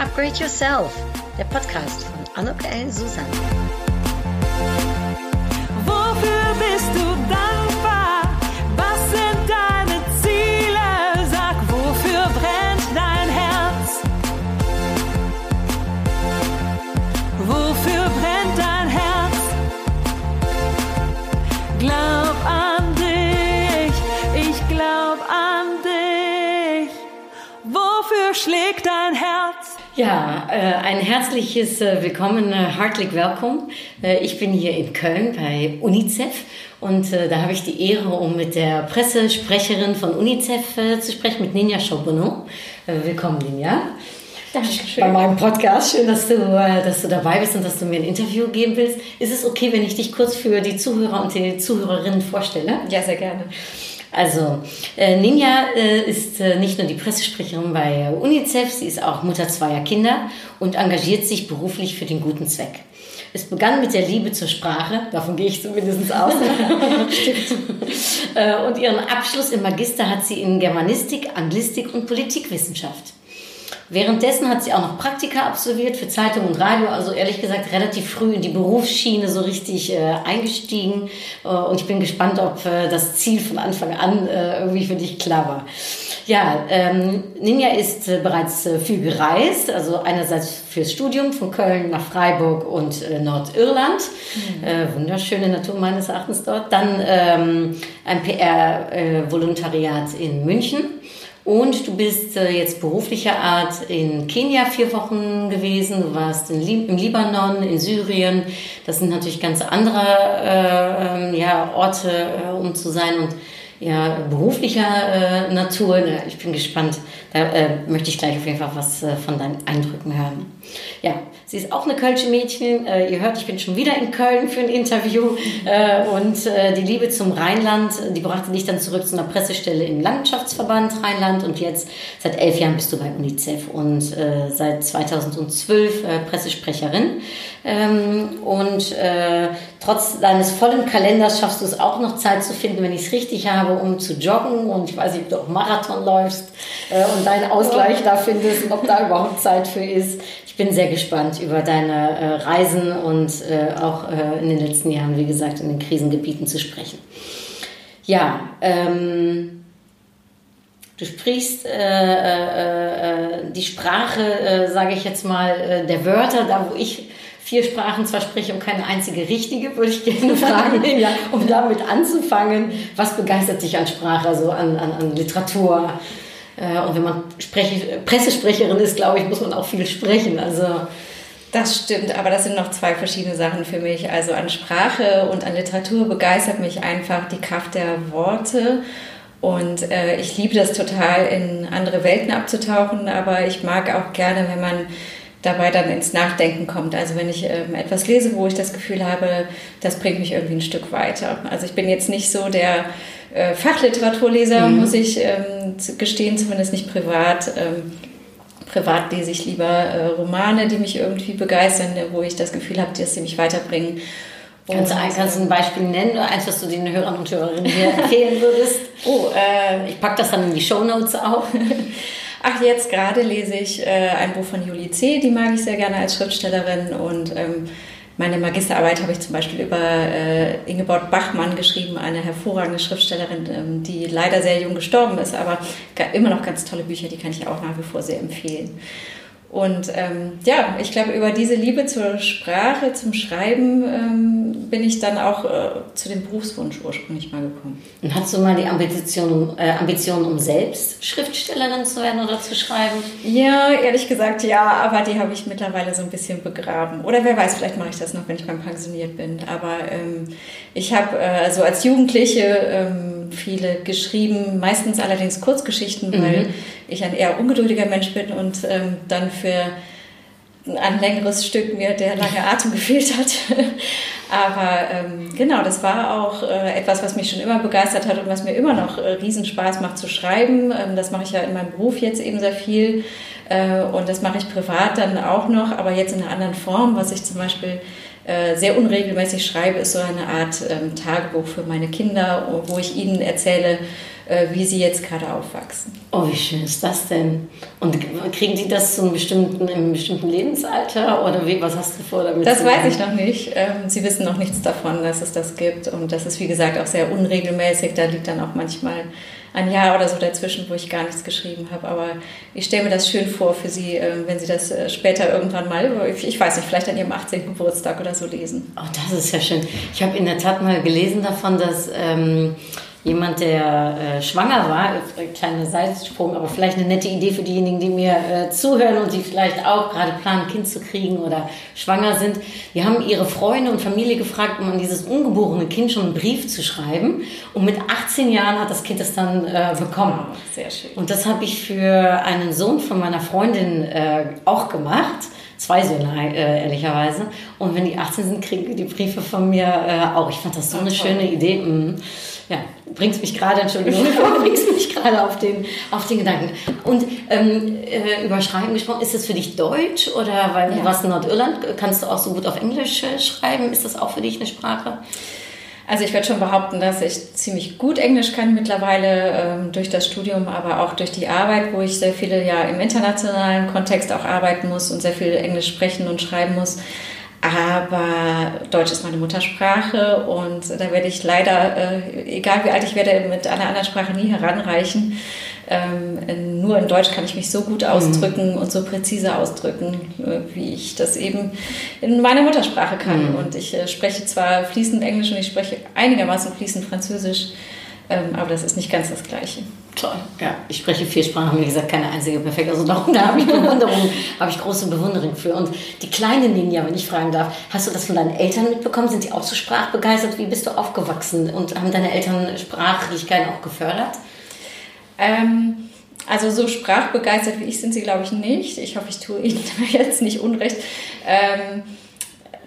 Upgrade Yourself, der Podcast von Anuk El Susan. Wofür bist du dankbar? Was sind deine Ziele? Sag, wofür brennt dein Herz? Wofür brennt dein Herz? Glaub an dich, ich glaub an dich. Wofür schlägt dein Herz? Ja, äh, ein herzliches äh, Willkommen, äh, herzlich willkommen. Ich bin hier in Köln bei UNICEF und da habe ich die Ehre, um mit der Pressesprecherin von UNICEF zu sprechen, mit Ninja Charbonneau. willkommen, Ninja. Dankeschön. Bei meinem Podcast. Schön, dass du, dass du dabei bist und dass du mir ein Interview geben willst. Ist es okay, wenn ich dich kurz für die Zuhörer und die Zuhörerinnen vorstelle? Ja, sehr gerne. Also, äh, Ninja äh, ist äh, nicht nur die Pressesprecherin bei UNICEF, sie ist auch Mutter zweier Kinder und engagiert sich beruflich für den guten Zweck. Es begann mit der Liebe zur Sprache, davon gehe ich zumindest aus. Äh, und ihren Abschluss im Magister hat sie in Germanistik, Anglistik und Politikwissenschaft. Währenddessen hat sie auch noch Praktika absolviert für Zeitung und Radio, also ehrlich gesagt relativ früh in die Berufsschiene so richtig äh, eingestiegen. Äh, und ich bin gespannt, ob äh, das Ziel von Anfang an äh, irgendwie für dich klar war. Ja, ähm, Ninja ist äh, bereits äh, viel gereist, also einerseits fürs Studium von Köln nach Freiburg und Nordirland. Mhm. wunderschöne Natur meines Erachtens dort. Dann ähm, ein PR-Volontariat in München und du bist äh, jetzt beruflicher Art in Kenia vier Wochen gewesen, du warst Lib im Libanon, in Syrien. Das sind natürlich ganz andere äh, ähm, ja, Orte, äh, um zu sein. Und ja, beruflicher äh, Natur. Ich bin gespannt. Da äh, möchte ich gleich auf jeden Fall was äh, von deinen Eindrücken hören. Ja, sie ist auch eine Kölsche Mädchen. Äh, ihr hört, ich bin schon wieder in Köln für ein Interview. Äh, und äh, die Liebe zum Rheinland, die brachte dich dann zurück zu einer Pressestelle im Landschaftsverband Rheinland. Und jetzt seit elf Jahren bist du bei UNICEF und seit 2012 Pressesprecherin. Ähm, und trotz deines vollen Kalenders schaffst du es auch noch Zeit zu finden, wenn ich es richtig habe, um zu joggen. Und ich weiß nicht, ob du auch Marathon läufst äh, und deinen Ausgleich da findest und ob da überhaupt Zeit für ist. Ich bin sehr gespannt über deine äh, Reisen und äh, auch äh, in den letzten Jahren, wie gesagt, in den Krisengebieten zu sprechen. Ja, ähm, Du sprichst äh, äh, die Sprache, sage ich jetzt mal, der Wörter, da wo ich vier Sprachen zwar spreche und keine einzige richtige, würde ich gerne fragen, ja, um damit anzufangen. Was begeistert dich an Sprache, also an, an, an Literatur? Äh, und wenn man Sprech Pressesprecherin ist, glaube ich, muss man auch viel sprechen. Also das stimmt, aber das sind noch zwei verschiedene Sachen für mich. Also an Sprache und an Literatur begeistert mich einfach die Kraft der Worte. Und äh, ich liebe das total, in andere Welten abzutauchen, aber ich mag auch gerne, wenn man dabei dann ins Nachdenken kommt. Also wenn ich ähm, etwas lese, wo ich das Gefühl habe, das bringt mich irgendwie ein Stück weiter. Also ich bin jetzt nicht so der äh, Fachliteraturleser, mhm. muss ich ähm, gestehen, zumindest nicht privat. Ähm, privat lese ich lieber äh, Romane, die mich irgendwie begeistern, wo ich das Gefühl habe, dass sie mich weiterbringen. Kannst du, ein, kannst du ein Beispiel nennen, eins, was du den Hörern und Hörerinnen hier empfehlen würdest? Oh, äh, ich packe das dann in die Show Notes auch. Ach, jetzt gerade lese ich äh, ein Buch von Julie C., die mag ich sehr gerne als Schriftstellerin und ähm, meine Magisterarbeit habe ich zum Beispiel über äh, Ingeborg Bachmann geschrieben, eine hervorragende Schriftstellerin, ähm, die leider sehr jung gestorben ist, aber immer noch ganz tolle Bücher, die kann ich auch nach wie vor sehr empfehlen. Und ähm, ja, ich glaube, über diese Liebe zur Sprache, zum Schreiben ähm, bin ich dann auch äh, zu dem Berufswunsch ursprünglich mal gekommen. Und hast du mal die Ambition, äh, Ambition, um selbst Schriftstellerin zu werden oder zu schreiben? Ja, ehrlich gesagt ja, aber die habe ich mittlerweile so ein bisschen begraben. Oder wer weiß, vielleicht mache ich das noch, wenn ich mal pensioniert bin. Aber ähm, ich habe äh, so als Jugendliche ähm, viele geschrieben, meistens allerdings Kurzgeschichten, mhm. weil ich ein eher ungeduldiger Mensch bin und ähm, dann für ein längeres Stück mir der lange Atem gefehlt hat. Aber ähm, genau, das war auch äh, etwas, was mich schon immer begeistert hat und was mir immer noch äh, Riesenspaß macht zu schreiben. Ähm, das mache ich ja in meinem Beruf jetzt eben sehr viel äh, und das mache ich privat dann auch noch, aber jetzt in einer anderen Form, was ich zum Beispiel sehr unregelmäßig schreibe, ist so eine Art ähm, Tagebuch für meine Kinder, wo ich ihnen erzähle, äh, wie sie jetzt gerade aufwachsen. Oh, wie schön ist das denn? Und kriegen die das zu einem bestimmten, einem bestimmten Lebensalter oder wie, was hast du vor damit? Das weiß ich noch nicht. Ähm, sie wissen noch nichts davon, dass es das gibt und das ist wie gesagt auch sehr unregelmäßig. Da liegt dann auch manchmal ein Jahr oder so dazwischen, wo ich gar nichts geschrieben habe. Aber ich stelle mir das schön vor für Sie, ähm, wenn Sie das äh, später irgendwann mal, ich weiß nicht, vielleicht an Ihrem 18. Geburtstag oder so lesen. Oh, das ist ja schön. Ich habe in der Tat mal gelesen davon, dass ähm, jemand, der äh, schwanger war, kleiner Seitensprung, aber vielleicht eine nette Idee für diejenigen, die mir äh, zuhören und die vielleicht auch gerade planen, Kind zu kriegen oder schwanger sind. Die haben ihre Freunde und Familie gefragt, um an dieses ungeborene Kind schon einen Brief zu schreiben. Und mit 18 Jahren hat das Kind es dann äh, bekommen. Oh, sehr schön. Und das habe ich für einen Sohn von meiner Freundin äh, auch gemacht zwei Söhne, äh, ehrlicherweise. Und wenn die 18 sind, kriegen die die Briefe von mir äh, auch. Ich fand das so eine schöne Idee. Mhm ja, bringst mich gerade, Entschuldigung, bringst mich gerade auf den, auf den Gedanken. Und ähm, äh, über Schreiben gesprochen, ist das für dich Deutsch oder weil ja. du warst in Nordirland, kannst du auch so gut auf Englisch äh, schreiben? Ist das auch für dich eine Sprache? Also ich würde schon behaupten, dass ich ziemlich gut Englisch kann mittlerweile ähm, durch das Studium, aber auch durch die Arbeit, wo ich sehr viele ja im internationalen Kontext auch arbeiten muss und sehr viel Englisch sprechen und schreiben muss. Aber Deutsch ist meine Muttersprache und da werde ich leider, äh, egal wie alt ich werde, mit einer anderen Sprache nie heranreichen. Ähm, in, nur in Deutsch kann ich mich so gut ausdrücken mhm. und so präzise ausdrücken, äh, wie ich das eben in meiner Muttersprache kann. Mhm. Und ich äh, spreche zwar fließend Englisch und ich spreche einigermaßen fließend Französisch, ähm, aber das ist nicht ganz das Gleiche. Toll, ja. Ich spreche vier Sprachen, wie gesagt, keine einzige perfekt. Also darum, da habe ich Bewunderung, habe ich große Bewunderung für. Und die kleine Ninja, wenn ich fragen darf, hast du das von deinen Eltern mitbekommen? Sind die auch so sprachbegeistert? Wie bist du aufgewachsen? Und haben deine Eltern Sprachlichkeiten auch gefördert? Ähm, also so sprachbegeistert wie ich sind sie, glaube ich, nicht. Ich hoffe, ich tue ihnen jetzt nicht unrecht. Ähm,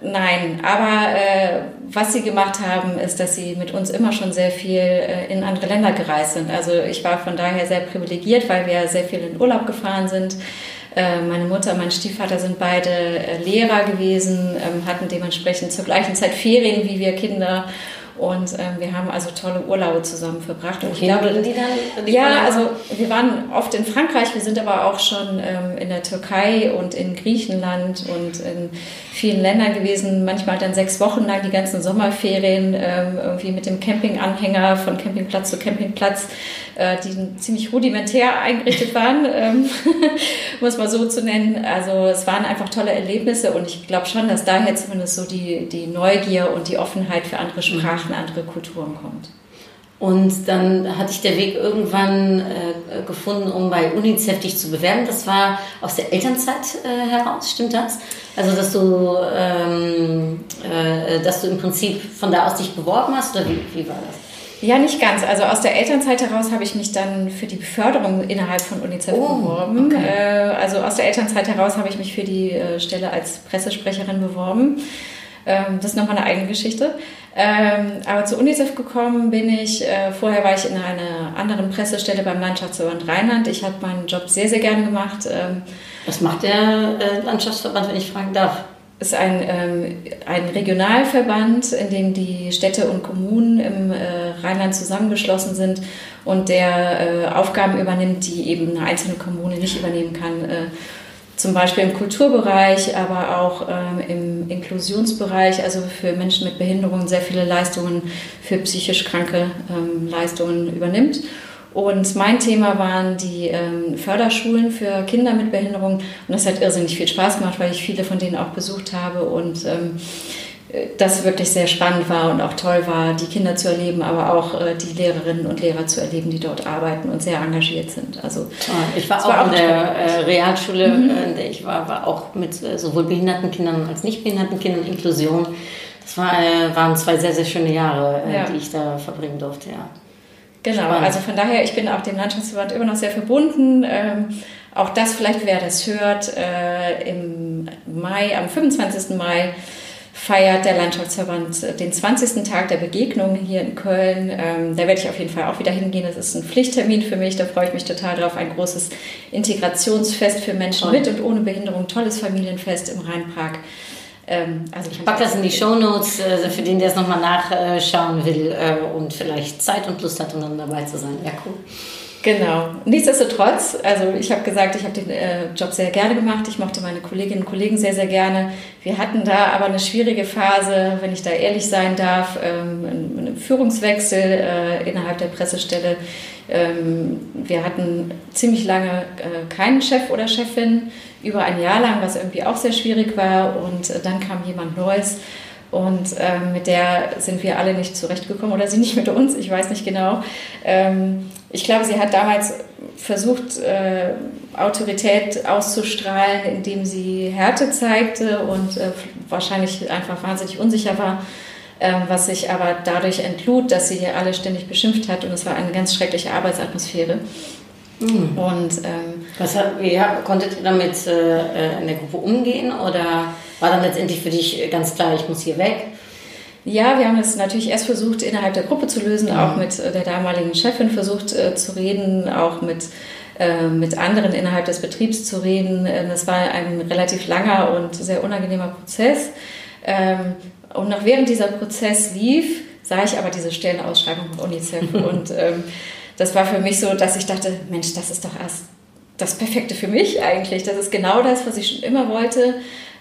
Nein, aber äh, was sie gemacht haben, ist, dass sie mit uns immer schon sehr viel äh, in andere Länder gereist sind. Also ich war von daher sehr privilegiert, weil wir sehr viel in Urlaub gefahren sind. Äh, meine Mutter und mein Stiefvater sind beide äh, Lehrer gewesen, ähm, hatten dementsprechend zur gleichen Zeit Ferien wie wir Kinder und ähm, wir haben also tolle Urlaube zusammen verbracht. Und ich glaube, die dann? Die ja, also wir waren oft in Frankreich, wir sind aber auch schon ähm, in der Türkei und in Griechenland und in vielen Ländern gewesen. Manchmal dann sechs Wochen lang die ganzen Sommerferien ähm, irgendwie mit dem Campinganhänger von Campingplatz zu Campingplatz, äh, die ziemlich rudimentär eingerichtet waren, ähm, muss man so zu nennen. Also es waren einfach tolle Erlebnisse und ich glaube schon, dass daher zumindest so die, die Neugier und die Offenheit für andere Sprachen Sprachen, andere Kulturen kommt. Und dann hatte ich der Weg irgendwann äh, gefunden, um bei UNICEF dich zu bewerben. Das war aus der Elternzeit äh, heraus, stimmt das? Also, dass du, ähm, äh, dass du im Prinzip von da aus dich beworben hast oder wie, wie war das? Ja, nicht ganz. Also aus der Elternzeit heraus habe ich mich dann für die Beförderung innerhalb von UNICEF oh, beworben. Okay. Äh, also aus der Elternzeit heraus habe ich mich für die äh, Stelle als Pressesprecherin beworben. Ähm, das ist nochmal eine eigene Geschichte. Ähm, aber zu UNICEF gekommen bin ich, äh, vorher war ich in einer anderen Pressestelle beim Landschaftsverband Rheinland. Ich habe meinen Job sehr, sehr gerne gemacht. Ähm, Was macht der äh, Landschaftsverband, wenn ich fragen darf? ist ein, ähm, ein Regionalverband, in dem die Städte und Kommunen im äh, Rheinland zusammengeschlossen sind und der äh, Aufgaben übernimmt, die eben eine einzelne Kommune nicht übernehmen kann. Äh, zum Beispiel im Kulturbereich, aber auch ähm, im Inklusionsbereich, also für Menschen mit Behinderungen sehr viele Leistungen für psychisch kranke ähm, Leistungen übernimmt. Und mein Thema waren die ähm, Förderschulen für Kinder mit Behinderungen. Und das hat irrsinnig viel Spaß gemacht, weil ich viele von denen auch besucht habe und ähm, das wirklich sehr spannend war und auch toll war, die Kinder zu erleben, aber auch äh, die Lehrerinnen und Lehrer zu erleben, die dort arbeiten und sehr engagiert sind. Also ich war auch, war auch in der äh, Realschule, mhm. Äh, in der ich war, war auch mit äh, sowohl behinderten Kindern als nicht behinderten Kindern Inklusion. Das war, äh, waren zwei sehr, sehr schöne Jahre, ja. die ich da verbringen durfte, ja. Genau, Spannend. also von daher, ich bin auch dem Landschaftsverband immer noch sehr verbunden. Ähm, auch das vielleicht, wer das hört, im Mai, am 25. Mai feiert der Landschaftsverband den 20. Tag der Begegnung hier in Köln. Ähm, da werde ich auf jeden Fall auch wieder hingehen. Das ist ein Pflichttermin für mich. Da freue ich mich total drauf. Ein großes Integrationsfest für Menschen Toll. mit und ohne Behinderung. Tolles Familienfest im Rheinpark. Ähm, also ich packe das in die Show Notes äh, für den, der es nochmal nachschauen will äh, und vielleicht Zeit und Lust hat, um dann dabei zu sein. Ja, cool. Genau. Nichtsdestotrotz, also ich habe gesagt, ich habe den äh, Job sehr gerne gemacht. Ich mochte meine Kolleginnen und Kollegen sehr, sehr gerne. Wir hatten da aber eine schwierige Phase, wenn ich da ehrlich sein darf, ähm, einen Führungswechsel äh, innerhalb der Pressestelle. Ähm, wir hatten ziemlich lange äh, keinen Chef oder Chefin, über ein Jahr lang, was irgendwie auch sehr schwierig war. Und äh, dann kam jemand Neues. Und ähm, mit der sind wir alle nicht zurechtgekommen oder sie nicht mit uns, ich weiß nicht genau. Ähm, ich glaube, sie hat damals versucht, äh, Autorität auszustrahlen, indem sie Härte zeigte und äh, wahrscheinlich einfach wahnsinnig unsicher war, äh, was sich aber dadurch entlud, dass sie alle ständig beschimpft hat und es war eine ganz schreckliche Arbeitsatmosphäre. Mhm. Und ähm, was wie konntet ihr damit äh, in der Gruppe umgehen oder war dann letztendlich für dich ganz klar, ich muss hier weg? Ja, wir haben es natürlich erst versucht, innerhalb der Gruppe zu lösen, auch mit der damaligen Chefin versucht äh, zu reden, auch mit, äh, mit anderen innerhalb des Betriebs zu reden. Äh, das war ein relativ langer und sehr unangenehmer Prozess. Ähm, und noch während dieser Prozess lief, sah ich aber diese Stellenausschreibung von UNICEF und ähm, das war für mich so, dass ich dachte, Mensch, das ist doch erst das Perfekte für mich eigentlich. Das ist genau das, was ich schon immer wollte,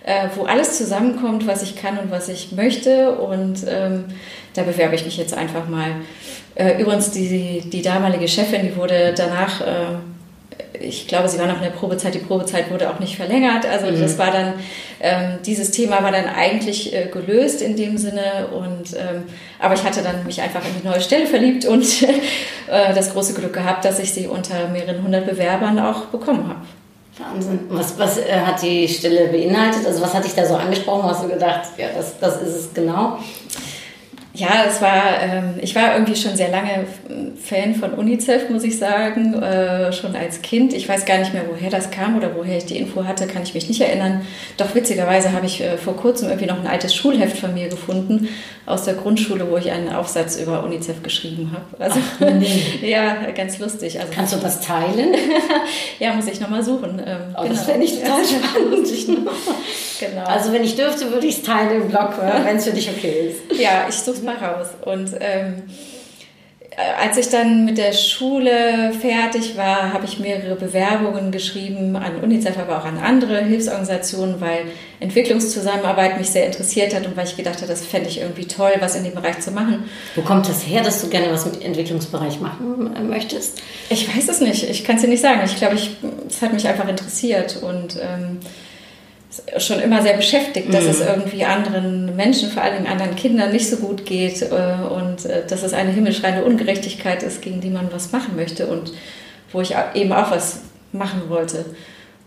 äh, wo alles zusammenkommt, was ich kann und was ich möchte. Und ähm, da bewerbe ich mich jetzt einfach mal. Äh, übrigens, die, die damalige Chefin, die wurde danach äh, ich glaube, sie war noch in der Probezeit. Die Probezeit wurde auch nicht verlängert. Also mhm. das war dann, ähm, dieses Thema war dann eigentlich äh, gelöst in dem Sinne. Und, ähm, aber ich hatte dann mich einfach in die neue Stelle verliebt und äh, das große Glück gehabt, dass ich sie unter mehreren hundert Bewerbern auch bekommen habe. Wahnsinn. Was, was äh, hat die Stelle beinhaltet? Also was hat dich da so angesprochen? Hast du gedacht, ja, das, das ist es genau? Ja, es war, ähm, ich war irgendwie schon sehr lange Fan von UNICEF, muss ich sagen, äh, schon als Kind. Ich weiß gar nicht mehr, woher das kam oder woher ich die Info hatte, kann ich mich nicht erinnern. Doch witzigerweise habe ich äh, vor kurzem irgendwie noch ein altes Schulheft von mir gefunden aus der Grundschule, wo ich einen Aufsatz über UNICEF geschrieben habe. Also, Ach, nee. ja, ganz lustig. Also, Kannst du das teilen? ja, muss ich nochmal suchen. Ähm, oh, genau. Das fände ich total spannend. genau. Also wenn ich dürfte, würde ich es teilen im Blog, wenn es für dich okay ist. Ja, ich suche mal raus. Und ähm, äh, als ich dann mit der Schule fertig war, habe ich mehrere Bewerbungen geschrieben an UNICEF, aber auch an andere Hilfsorganisationen, weil Entwicklungszusammenarbeit mich sehr interessiert hat und weil ich gedacht habe, das fände ich irgendwie toll, was in dem Bereich zu machen. Wo kommt das her, dass du gerne was mit Entwicklungsbereich machen äh, möchtest? Ich weiß es nicht. Ich kann es dir nicht sagen. Ich glaube, es hat mich einfach interessiert und ähm, schon immer sehr beschäftigt, dass mhm. es irgendwie anderen Menschen, vor allem anderen Kindern nicht so gut geht äh, und äh, dass es eine himmelschreiende Ungerechtigkeit ist, gegen die man was machen möchte und wo ich eben auch was machen wollte.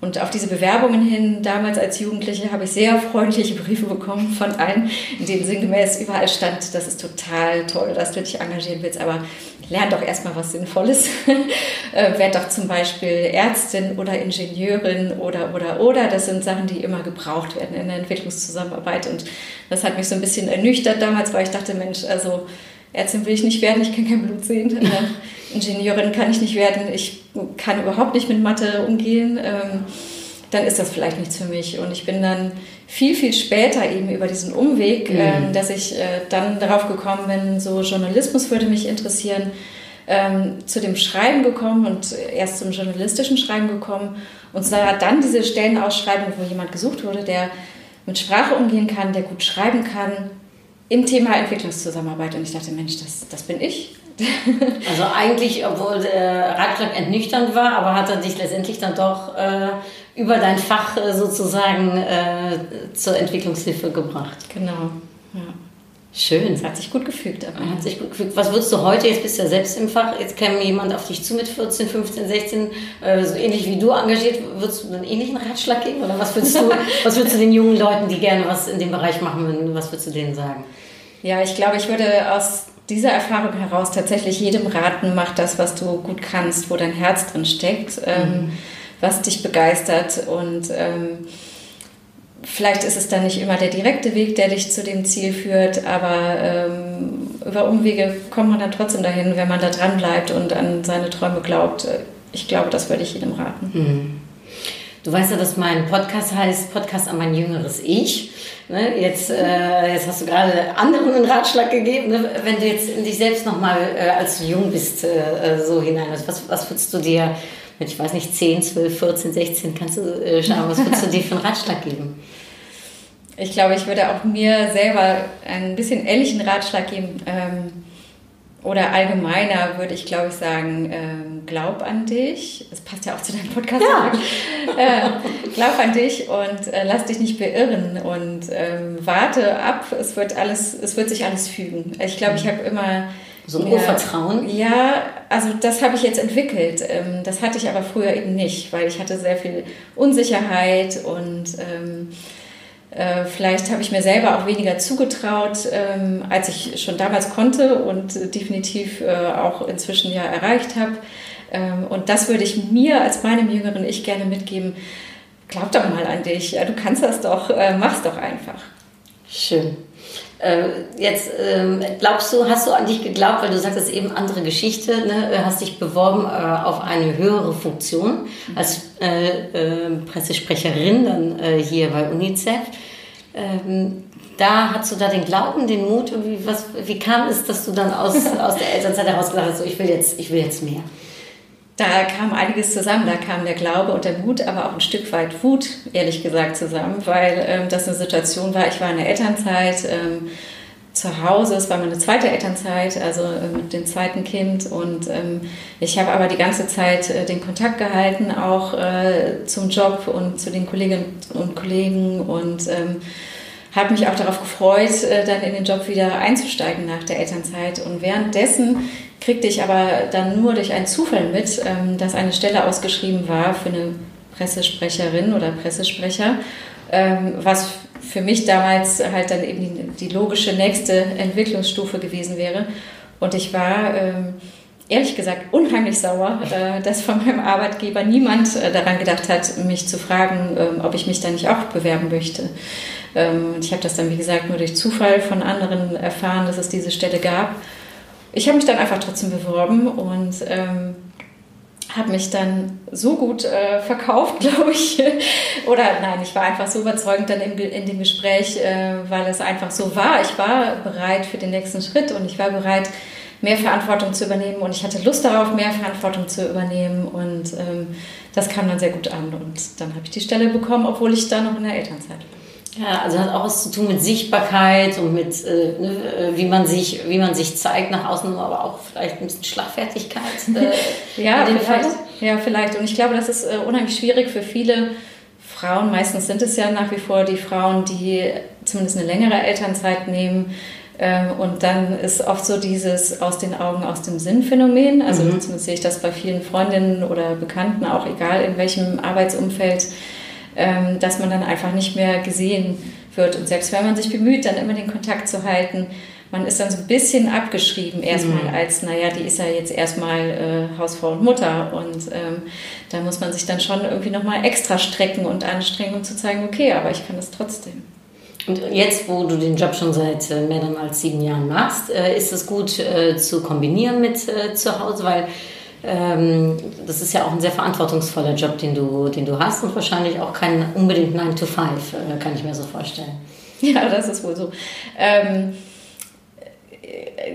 Und auf diese Bewerbungen hin, damals als Jugendliche, habe ich sehr freundliche Briefe bekommen von allen, in denen sinngemäß überall stand, das ist total toll, dass du dich engagieren willst, aber lern doch erstmal was Sinnvolles. äh, werd doch zum Beispiel Ärztin oder Ingenieurin oder, oder, oder. Das sind Sachen, die immer gebraucht werden in der Entwicklungszusammenarbeit. Und das hat mich so ein bisschen ernüchtert damals, weil ich dachte, Mensch, also Ärztin will ich nicht werden, ich kann kein Blut sehen. Äh, Ingenieurin kann ich nicht werden, ich kann überhaupt nicht mit Mathe umgehen. Ähm, dann ist das vielleicht nichts für mich. Und ich bin dann viel, viel später eben über diesen Umweg, mhm. ähm, dass ich äh, dann darauf gekommen bin, so Journalismus würde mich interessieren, ähm, zu dem Schreiben gekommen und erst zum journalistischen Schreiben gekommen und sah dann diese Stellenausschreibung, wo jemand gesucht wurde, der mit Sprache umgehen kann, der gut schreiben kann, im Thema Entwicklungszusammenarbeit. Und ich dachte, Mensch, das, das bin ich. also eigentlich, obwohl der Ratschlag entnüchternd war, aber hat er dich letztendlich dann doch äh, über dein Fach äh, sozusagen äh, zur Entwicklungshilfe gebracht. Genau. Ja. Schön. Das hat sich gut gefügt. Aber. Hat sich gut gefügt. Was würdest du heute, jetzt bist du ja selbst im Fach, jetzt käme jemand auf dich zu mit 14, 15, 16, äh, so ähnlich wie du engagiert, würdest du einen ähnlichen Ratschlag geben? Oder was würdest du, was würdest du den jungen Leuten, die gerne was in dem Bereich machen würden, was würdest du denen sagen? Ja, ich glaube, ich würde aus dieser Erfahrung heraus tatsächlich jedem raten, mach das, was du gut kannst, wo dein Herz drin steckt. Ähm, mhm was dich begeistert. Und ähm, vielleicht ist es dann nicht immer der direkte Weg, der dich zu dem Ziel führt, aber ähm, über Umwege kommt man dann trotzdem dahin, wenn man da dran bleibt und an seine Träume glaubt. Ich glaube, das würde ich jedem raten. Mhm. Du weißt ja, dass mein Podcast heißt Podcast an mein jüngeres Ich. Ne? Jetzt, äh, jetzt hast du gerade anderen einen Ratschlag gegeben. Ne? Wenn du jetzt in dich selbst nochmal, äh, als du jung bist, äh, so hinein, was, was würdest du dir mit, ich weiß nicht, 10, 12, 14, 16, kannst du äh, schauen, was würdest du dir für einen Ratschlag geben? Ich glaube, ich würde auch mir selber ein bisschen ehrlichen Ratschlag geben. Ähm, oder allgemeiner würde ich, glaube ich, sagen, ähm, glaub an dich. Das passt ja auch zu deinem Podcast. Ja. äh, glaub an dich und äh, lass dich nicht beirren und ähm, warte ab. Es wird alles, es wird sich alles fügen. Ich glaube, ich habe immer so ein Urvertrauen? Ja, also das habe ich jetzt entwickelt. Ähm, das hatte ich aber früher eben nicht, weil ich hatte sehr viel Unsicherheit und ähm, äh, vielleicht habe ich mir selber auch weniger zugetraut, ähm, als ich schon damals konnte und definitiv äh, auch inzwischen ja erreicht habe. Ähm, und das würde ich mir als meinem jüngeren Ich gerne mitgeben. Glaub doch mal an dich. Du kannst das doch. Äh, mach's doch einfach. Schön. Jetzt glaubst du, hast du an dich geglaubt, weil du sagtest eben andere Geschichte, ne? hast dich beworben auf eine höhere Funktion als Pressesprecherin dann hier bei UNICEF. Ähm, da hast du da den Glauben, den Mut? Wie, was, wie kam es, dass du dann aus, aus der Elternzeit heraus gesagt hast, so, ich, will jetzt, ich will jetzt mehr? Da kam einiges zusammen. Da kam der Glaube und der Mut, aber auch ein Stück weit Wut, ehrlich gesagt, zusammen, weil ähm, das eine Situation war. Ich war in der Elternzeit ähm, zu Hause. Es war meine zweite Elternzeit, also äh, mit dem zweiten Kind. Und ähm, ich habe aber die ganze Zeit äh, den Kontakt gehalten, auch äh, zum Job und zu den Kolleginnen und Kollegen und ähm, habe mich auch darauf gefreut, äh, dann in den Job wieder einzusteigen nach der Elternzeit. Und währenddessen kriegte ich aber dann nur durch einen Zufall mit, ähm, dass eine Stelle ausgeschrieben war für eine Pressesprecherin oder Pressesprecher, ähm, was für mich damals halt dann eben die, logische nächste Entwicklungsstufe gewesen wäre. Und ich war ähm, ehrlich gesagt unheimlich sauer, äh, dass von meinem Arbeitgeber niemand äh, daran gedacht hat, mich zu fragen, ob ich mich da nicht auch bewerben möchte. Ähm, ich habe das dann, wie gesagt, nur durch Zufall von anderen erfahren, dass es diese Stelle gab. Ich habe mich dann einfach trotzdem beworben und ähm, habe mich dann so gut äh, verkauft, glaube ich. Oder nein, ich war einfach so überzeugend dann im, in dem Gespräch, äh, weil es einfach so war. Ich war bereit für den nächsten Schritt und ich war bereit, mehr Verantwortung zu übernehmen und ich hatte Lust darauf, mehr Verantwortung zu übernehmen und ähm, das kam dann sehr gut an und dann habe ich die Stelle bekommen, obwohl ich da noch in der Elternzeit war. Ja, also hat auch was zu tun mit Sichtbarkeit und mit, äh, ne, äh, wie, man sich, wie man sich zeigt nach außen, aber auch vielleicht ein bisschen Schlagfertigkeit. Äh, ja, vielleicht. ja, vielleicht. Und ich glaube, das ist äh, unheimlich schwierig für viele Frauen. Meistens sind es ja nach wie vor die Frauen, die zumindest eine längere Elternzeit nehmen. Ähm, und dann ist oft so dieses aus den Augen, aus dem Sinn Phänomen. Also mhm. zumindest sehe ich das bei vielen Freundinnen oder Bekannten, auch egal in welchem Arbeitsumfeld dass man dann einfach nicht mehr gesehen wird. Und selbst wenn man sich bemüht, dann immer den Kontakt zu halten, man ist dann so ein bisschen abgeschrieben erstmal mhm. als, naja, die ist ja jetzt erstmal äh, Hausfrau und Mutter. Und ähm, da muss man sich dann schon irgendwie nochmal extra strecken und anstrengen, um zu zeigen, okay, aber ich kann das trotzdem. Und jetzt, wo du den Job schon seit äh, mehr als sieben Jahren machst, äh, ist es gut äh, zu kombinieren mit zu Hause, weil ähm, das ist ja auch ein sehr verantwortungsvoller Job, den du, den du hast und wahrscheinlich auch kein unbedingt 9 to 5, äh, kann ich mir so vorstellen. Ja, das ist wohl so. Ähm,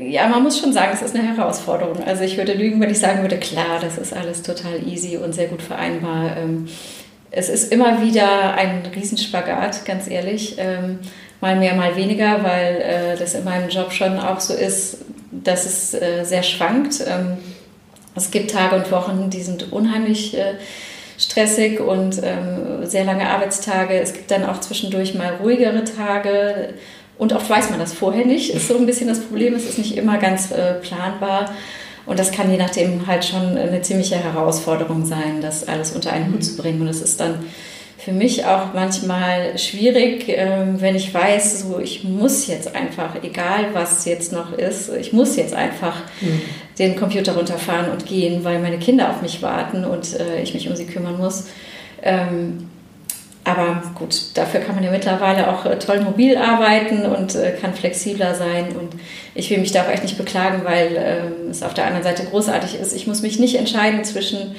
ja, man muss schon sagen, es ist eine Herausforderung. Also ich würde lügen, wenn ich sagen würde, klar, das ist alles total easy und sehr gut vereinbar. Ähm, es ist immer wieder ein Riesenspagat, ganz ehrlich. Ähm, mal mehr, mal weniger, weil äh, das in meinem Job schon auch so ist, dass es äh, sehr schwankt. Es gibt Tage und Wochen, die sind unheimlich äh, stressig und ähm, sehr lange Arbeitstage. Es gibt dann auch zwischendurch mal ruhigere Tage. Und oft weiß man das vorher nicht. Ist so ein bisschen das Problem. Es ist nicht immer ganz äh, planbar. Und das kann je nachdem halt schon eine ziemliche Herausforderung sein, das alles unter einen Hut zu bringen. Und es ist dann für mich auch manchmal schwierig, ähm, wenn ich weiß, so ich muss jetzt einfach, egal was jetzt noch ist, ich muss jetzt einfach mhm. Den Computer runterfahren und gehen, weil meine Kinder auf mich warten und äh, ich mich um sie kümmern muss. Ähm, aber gut, dafür kann man ja mittlerweile auch äh, toll mobil arbeiten und äh, kann flexibler sein. Und ich will mich da auch echt nicht beklagen, weil ähm, es auf der anderen Seite großartig ist. Ich muss mich nicht entscheiden zwischen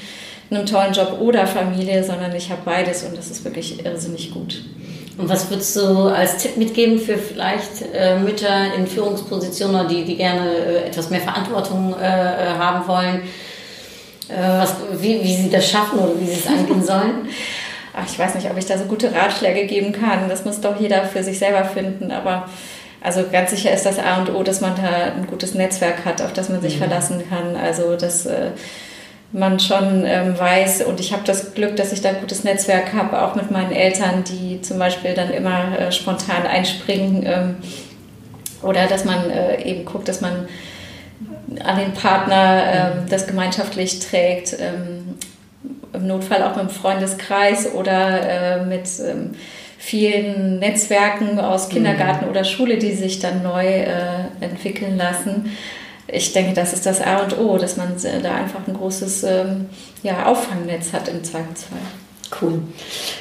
einem tollen Job oder Familie, sondern ich habe beides und das ist wirklich irrsinnig gut. Und was würdest du als Tipp mitgeben für vielleicht äh, Mütter in Führungspositionen, die, die gerne äh, etwas mehr Verantwortung äh, äh haben wollen? Äh, was, wie, wie sie das schaffen oder wie sie es angehen sollen? Ach, ich weiß nicht, ob ich da so gute Ratschläge geben kann. Das muss doch jeder für sich selber finden. Aber also ganz sicher ist das A und O, dass man da ein gutes Netzwerk hat, auf das man sich mhm. verlassen kann. Also dass äh, man schon ähm, weiß und ich habe das Glück, dass ich da ein gutes Netzwerk habe, auch mit meinen Eltern, die zum Beispiel dann immer äh, spontan einspringen ähm, oder dass man äh, eben guckt, dass man an den Partner ähm, das gemeinschaftlich trägt. Ähm, Im Notfall auch mit dem Freundeskreis oder äh, mit ähm, vielen Netzwerken aus Kindergarten mhm. oder Schule, die sich dann neu äh, entwickeln lassen. Ich denke, das ist das A und O, dass man da einfach ein großes ähm, ja, Auffangnetz hat im Zweifelsfall. Cool.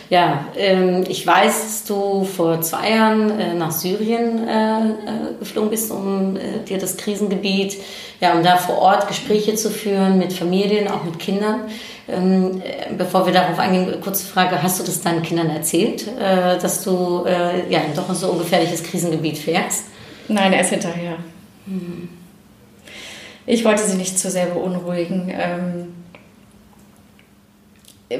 Ja, ähm, ich weiß, dass du vor zwei Jahren äh, nach Syrien äh, äh, geflogen bist, um dir das Krisengebiet, ja, um da vor Ort Gespräche zu führen mit Familien, auch mit Kindern. Ähm, äh, bevor wir darauf eingehen, kurze Frage, hast du das deinen Kindern erzählt, äh, dass du ja doch in so ungefährliches Krisengebiet fährst? Nein, erst hinterher. Hm. Ich wollte sie nicht zu sehr beunruhigen. Ähm,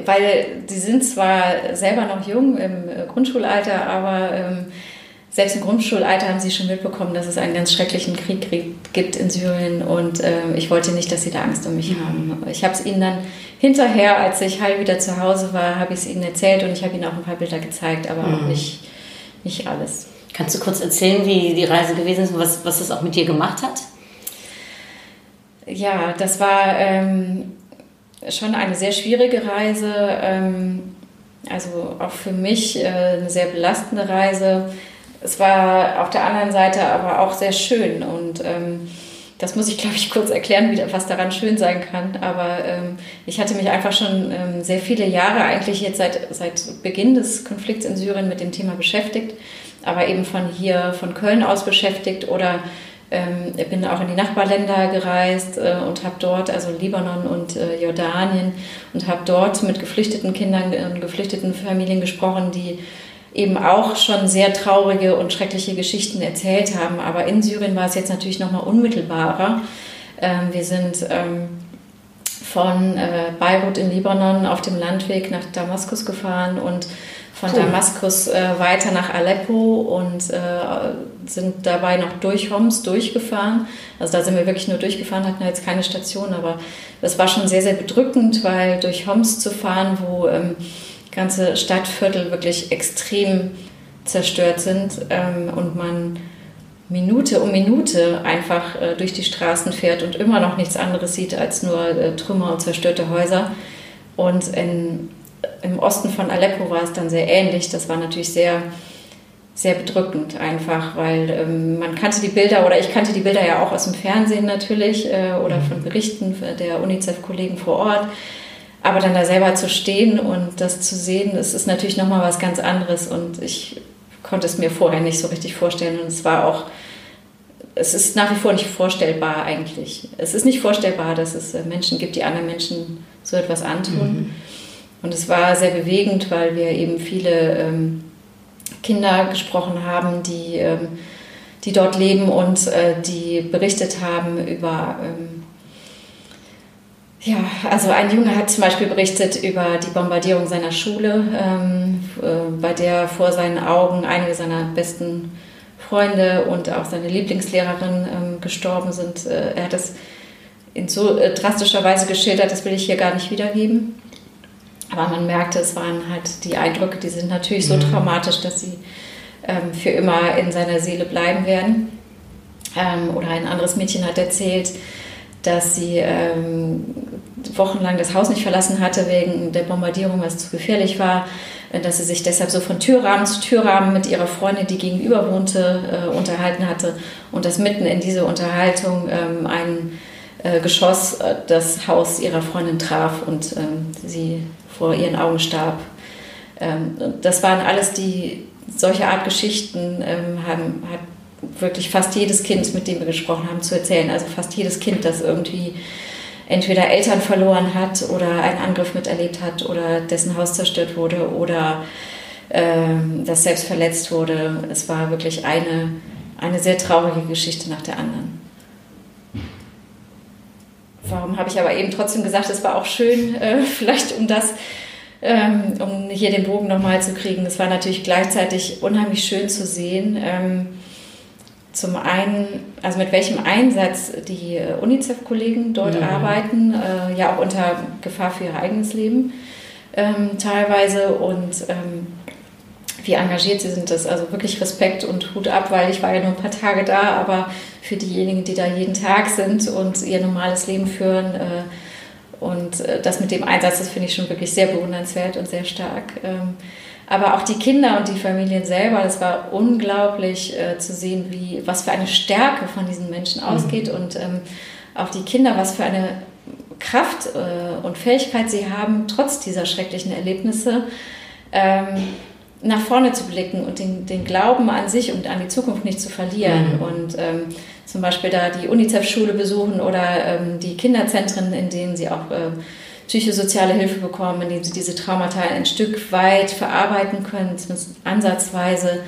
weil sie sind zwar selber noch jung im Grundschulalter, aber ähm, selbst im Grundschulalter haben sie schon mitbekommen, dass es einen ganz schrecklichen Krieg gibt in Syrien und äh, ich wollte nicht, dass sie da Angst um mich mhm. haben. Ich habe es ihnen dann hinterher, als ich heil wieder zu Hause war, habe ich es ihnen erzählt und ich habe ihnen auch ein paar Bilder gezeigt, aber mhm. auch nicht, nicht alles. Kannst du kurz erzählen, wie die Reise gewesen ist und was, was es auch mit dir gemacht hat? Ja, das war ähm, schon eine sehr schwierige Reise. Ähm, also auch für mich äh, eine sehr belastende Reise. Es war auf der anderen Seite aber auch sehr schön und ähm, das muss ich, glaube ich, kurz erklären, was daran schön sein kann. Aber ähm, ich hatte mich einfach schon ähm, sehr viele Jahre, eigentlich jetzt seit, seit Beginn des Konflikts in Syrien mit dem Thema beschäftigt, aber eben von hier, von Köln aus beschäftigt oder ähm, ich bin auch in die Nachbarländer gereist äh, und habe dort, also Libanon und äh, Jordanien, und habe dort mit geflüchteten Kindern und geflüchteten Familien gesprochen, die eben auch schon sehr traurige und schreckliche Geschichten erzählt haben. Aber in Syrien war es jetzt natürlich noch mal unmittelbarer. Ähm, wir sind ähm, von äh, Beirut in Libanon auf dem Landweg nach Damaskus gefahren und von cool. Damaskus äh, weiter nach Aleppo und äh, sind dabei noch durch Homs durchgefahren. Also da sind wir wirklich nur durchgefahren, hatten jetzt keine Station, aber das war schon sehr, sehr bedrückend, weil durch Homs zu fahren, wo ähm, ganze Stadtviertel wirklich extrem zerstört sind ähm, und man Minute um Minute einfach äh, durch die Straßen fährt und immer noch nichts anderes sieht als nur äh, Trümmer und zerstörte Häuser. Und in im Osten von Aleppo war es dann sehr ähnlich. Das war natürlich sehr, sehr bedrückend einfach, weil ähm, man kannte die Bilder oder ich kannte die Bilder ja auch aus dem Fernsehen natürlich äh, oder mhm. von Berichten der UNICEF-Kollegen vor Ort. Aber dann da selber zu stehen und das zu sehen, das ist natürlich nochmal was ganz anderes und ich konnte es mir vorher nicht so richtig vorstellen und es war auch, es ist nach wie vor nicht vorstellbar eigentlich. Es ist nicht vorstellbar, dass es äh, Menschen gibt, die anderen Menschen so etwas antun. Mhm. Und es war sehr bewegend, weil wir eben viele ähm, Kinder gesprochen haben, die, ähm, die dort leben und äh, die berichtet haben über, ähm, ja, also ein Junge hat zum Beispiel berichtet über die Bombardierung seiner Schule, ähm, äh, bei der vor seinen Augen einige seiner besten Freunde und auch seine Lieblingslehrerin ähm, gestorben sind. Äh, er hat das in so äh, drastischer Weise geschildert, das will ich hier gar nicht wiedergeben. Aber man merkte, es waren halt die Eindrücke, die sind natürlich so mhm. traumatisch, dass sie ähm, für immer in seiner Seele bleiben werden. Ähm, oder ein anderes Mädchen hat erzählt, dass sie ähm, wochenlang das Haus nicht verlassen hatte wegen der Bombardierung, weil es zu gefährlich war, äh, dass sie sich deshalb so von Türrahmen zu Türrahmen mit ihrer Freundin, die gegenüber wohnte, äh, unterhalten hatte und dass mitten in diese Unterhaltung ähm, ein Geschoss äh, das Haus ihrer Freundin traf und ähm, sie vor ihren Augen starb. Ähm, das waren alles die, solche Art Geschichten ähm, haben, hat wirklich fast jedes Kind, mit dem wir gesprochen haben, zu erzählen. Also fast jedes Kind, das irgendwie entweder Eltern verloren hat oder einen Angriff miterlebt hat oder dessen Haus zerstört wurde oder ähm, das selbst verletzt wurde. Es war wirklich eine, eine sehr traurige Geschichte nach der anderen. Warum habe ich aber eben trotzdem gesagt, es war auch schön, äh, vielleicht um das, ähm, um hier den Bogen nochmal zu kriegen. Es war natürlich gleichzeitig unheimlich schön zu sehen. Ähm, zum einen, also mit welchem Einsatz die äh, UNICEF-Kollegen dort mhm. arbeiten, äh, ja auch unter Gefahr für ihr eigenes Leben ähm, teilweise und ähm, wie engagiert sie sind. Das also wirklich Respekt und Hut ab, weil ich war ja nur ein paar Tage da, aber für diejenigen, die da jeden Tag sind und ihr normales Leben führen äh, und äh, das mit dem Einsatz, das finde ich schon wirklich sehr bewundernswert und sehr stark. Ähm, aber auch die Kinder und die Familien selber, das war unglaublich äh, zu sehen, wie, was für eine Stärke von diesen Menschen mhm. ausgeht mhm. und ähm, auch die Kinder, was für eine Kraft äh, und Fähigkeit sie haben, trotz dieser schrecklichen Erlebnisse, ähm, nach vorne zu blicken und den, den Glauben an sich und an die Zukunft nicht zu verlieren. Mhm. Und ähm, zum Beispiel da die UNICEF-Schule besuchen oder ähm, die Kinderzentren, in denen sie auch äh, psychosoziale Hilfe bekommen, indem sie diese Traumata ein Stück weit verarbeiten können, zumindest ansatzweise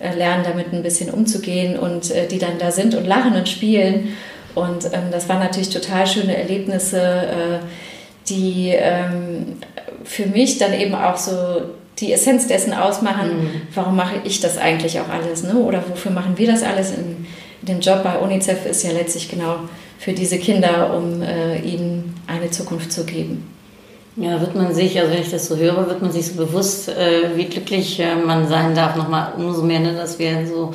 äh, lernen, damit ein bisschen umzugehen und äh, die dann da sind und lachen und spielen. Und ähm, das waren natürlich total schöne Erlebnisse, äh, die ähm, für mich dann eben auch so die Essenz dessen ausmachen, mhm. warum mache ich das eigentlich auch alles, ne? oder wofür machen wir das alles in, dem Job bei UNICEF ist ja letztlich genau für diese Kinder, um äh, ihnen eine Zukunft zu geben. Ja, wird man sich, also wenn ich das so höre, wird man sich so bewusst, äh, wie glücklich äh, man sein darf, nochmal umso mehr, ne, dass wir so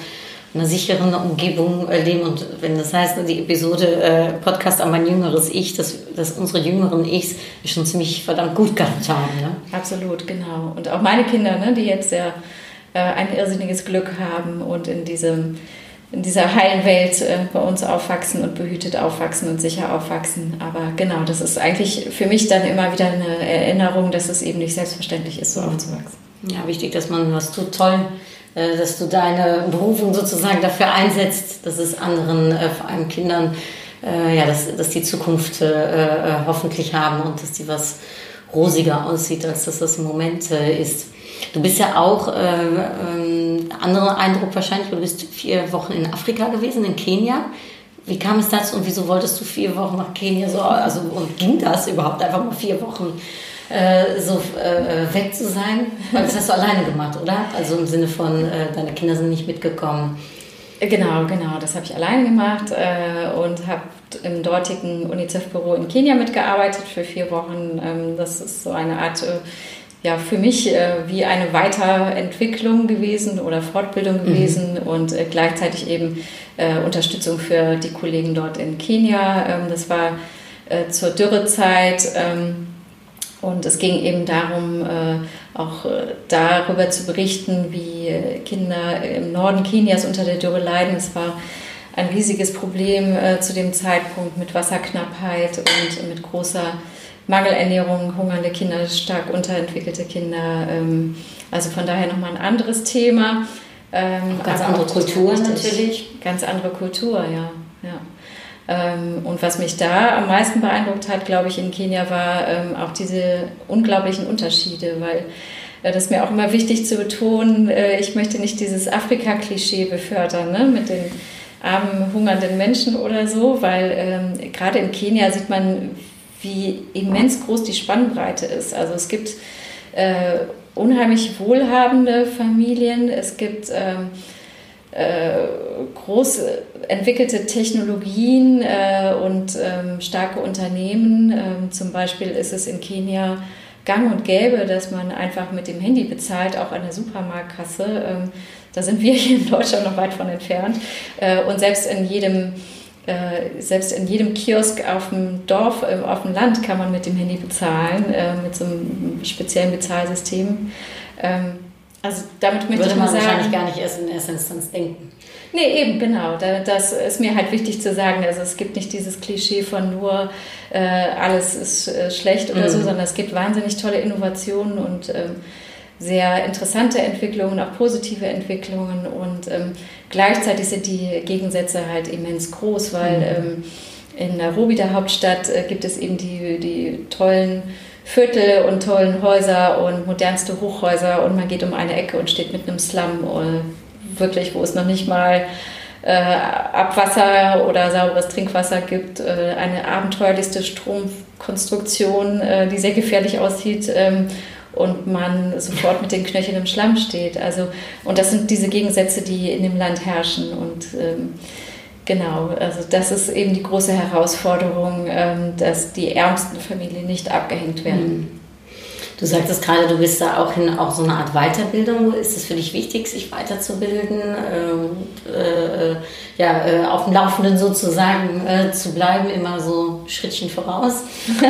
einer sicheren Umgebung leben. Und wenn das heißt, die Episode äh, Podcast an mein jüngeres Ich, dass, dass unsere jüngeren Ichs schon ziemlich verdammt gut gehabt haben. Ne? Absolut, genau. Und auch meine Kinder, ne, die jetzt ja äh, ein irrsinniges Glück haben und in diesem in dieser heilen Welt äh, bei uns aufwachsen und behütet aufwachsen und sicher aufwachsen. Aber genau, das ist eigentlich für mich dann immer wieder eine Erinnerung, dass es eben nicht selbstverständlich ist, so aufzuwachsen. Ja, wichtig, dass man was tut. Toll, dass du deine Berufung sozusagen dafür einsetzt, dass es anderen, äh, vor allem Kindern, ja, dass, dass die Zukunft hoffentlich haben und dass die was rosiger aussieht, als dass das im Moment ist. Du bist ja auch, äh, ähm, anderer Eindruck wahrscheinlich, du bist vier Wochen in Afrika gewesen, in Kenia. Wie kam es dazu und wieso wolltest du vier Wochen nach Kenia so, also und ging das überhaupt einfach mal vier Wochen äh, so äh, weg zu sein? Weil das hast du alleine gemacht, oder? Also im Sinne von, äh, deine Kinder sind nicht mitgekommen. Genau, genau, das habe ich alleine gemacht äh, und habe im dortigen UNICEF-Büro in Kenia mitgearbeitet für vier Wochen. Ähm, das ist so eine Art äh, ja, für mich äh, wie eine Weiterentwicklung gewesen oder Fortbildung mhm. gewesen mhm. und äh, gleichzeitig eben äh, Unterstützung für die Kollegen dort in Kenia. Ähm, das war zur Dürrezeit ähm, und es ging eben darum, äh, auch äh, darüber zu berichten, wie Kinder im Norden Kenias unter der Dürre leiden. Es war ein riesiges Problem zu dem Zeitpunkt mit Wasserknappheit und mit großer Mangelernährung, hungernde Kinder, stark unterentwickelte Kinder. Ähm, also von daher nochmal ein anderes Thema. Ähm, ganz andere Kultur natürlich. Ganz andere Kultur, ja. ja. Ähm, und was mich da am meisten beeindruckt hat, glaube ich, in Kenia, war ähm, auch diese unglaublichen Unterschiede, weil äh, das ist mir auch immer wichtig zu betonen, äh, ich möchte nicht dieses Afrika-Klischee befördern, ne, mit den armen, hungernden Menschen oder so, weil ähm, gerade in Kenia sieht man, wie immens groß die Spannbreite ist. Also es gibt äh, unheimlich wohlhabende Familien, es gibt ähm, äh, groß entwickelte Technologien äh, und ähm, starke Unternehmen. Ähm, zum Beispiel ist es in Kenia gang und gäbe, dass man einfach mit dem Handy bezahlt, auch an der Supermarktkasse. Ähm, da sind wir hier in Deutschland noch weit von entfernt. Äh, und selbst in jedem äh, selbst in jedem Kiosk auf dem Dorf, äh, auf dem Land kann man mit dem Handy bezahlen, äh, mit so einem speziellen Bezahlsystem. Ähm, also damit möchte Würde ich mal sagen, wahrscheinlich gar nicht erst in erster Instanz denken. Nee, eben, genau. Das ist mir halt wichtig zu sagen. Also es gibt nicht dieses Klischee von nur äh, alles ist äh, schlecht oder mhm. so, sondern es gibt wahnsinnig tolle Innovationen und ähm, sehr interessante Entwicklungen, auch positive Entwicklungen und ähm, gleichzeitig sind die Gegensätze halt immens groß, weil mhm. ähm, in Nairobi, der Hauptstadt, äh, gibt es eben die, die tollen Viertel und tollen Häuser und modernste Hochhäuser und man geht um eine Ecke und steht mitten im Slum, äh, wirklich, wo es noch nicht mal äh, Abwasser oder sauberes Trinkwasser gibt, äh, eine abenteuerlichste Stromkonstruktion, äh, die sehr gefährlich aussieht. Ähm, und man sofort mit den Knöcheln im Schlamm steht. Also, und das sind diese Gegensätze, die in dem Land herrschen. Und ähm, Genau, also das ist eben die große Herausforderung, ähm, dass die ärmsten Familien nicht abgehängt werden. Hm. Du sagtest gerade, du bist da auch in auch so eine Art Weiterbildung. Ist es für dich wichtig, sich weiterzubilden, äh, äh, ja, äh, auf dem Laufenden sozusagen äh, zu bleiben, immer so Schrittchen voraus?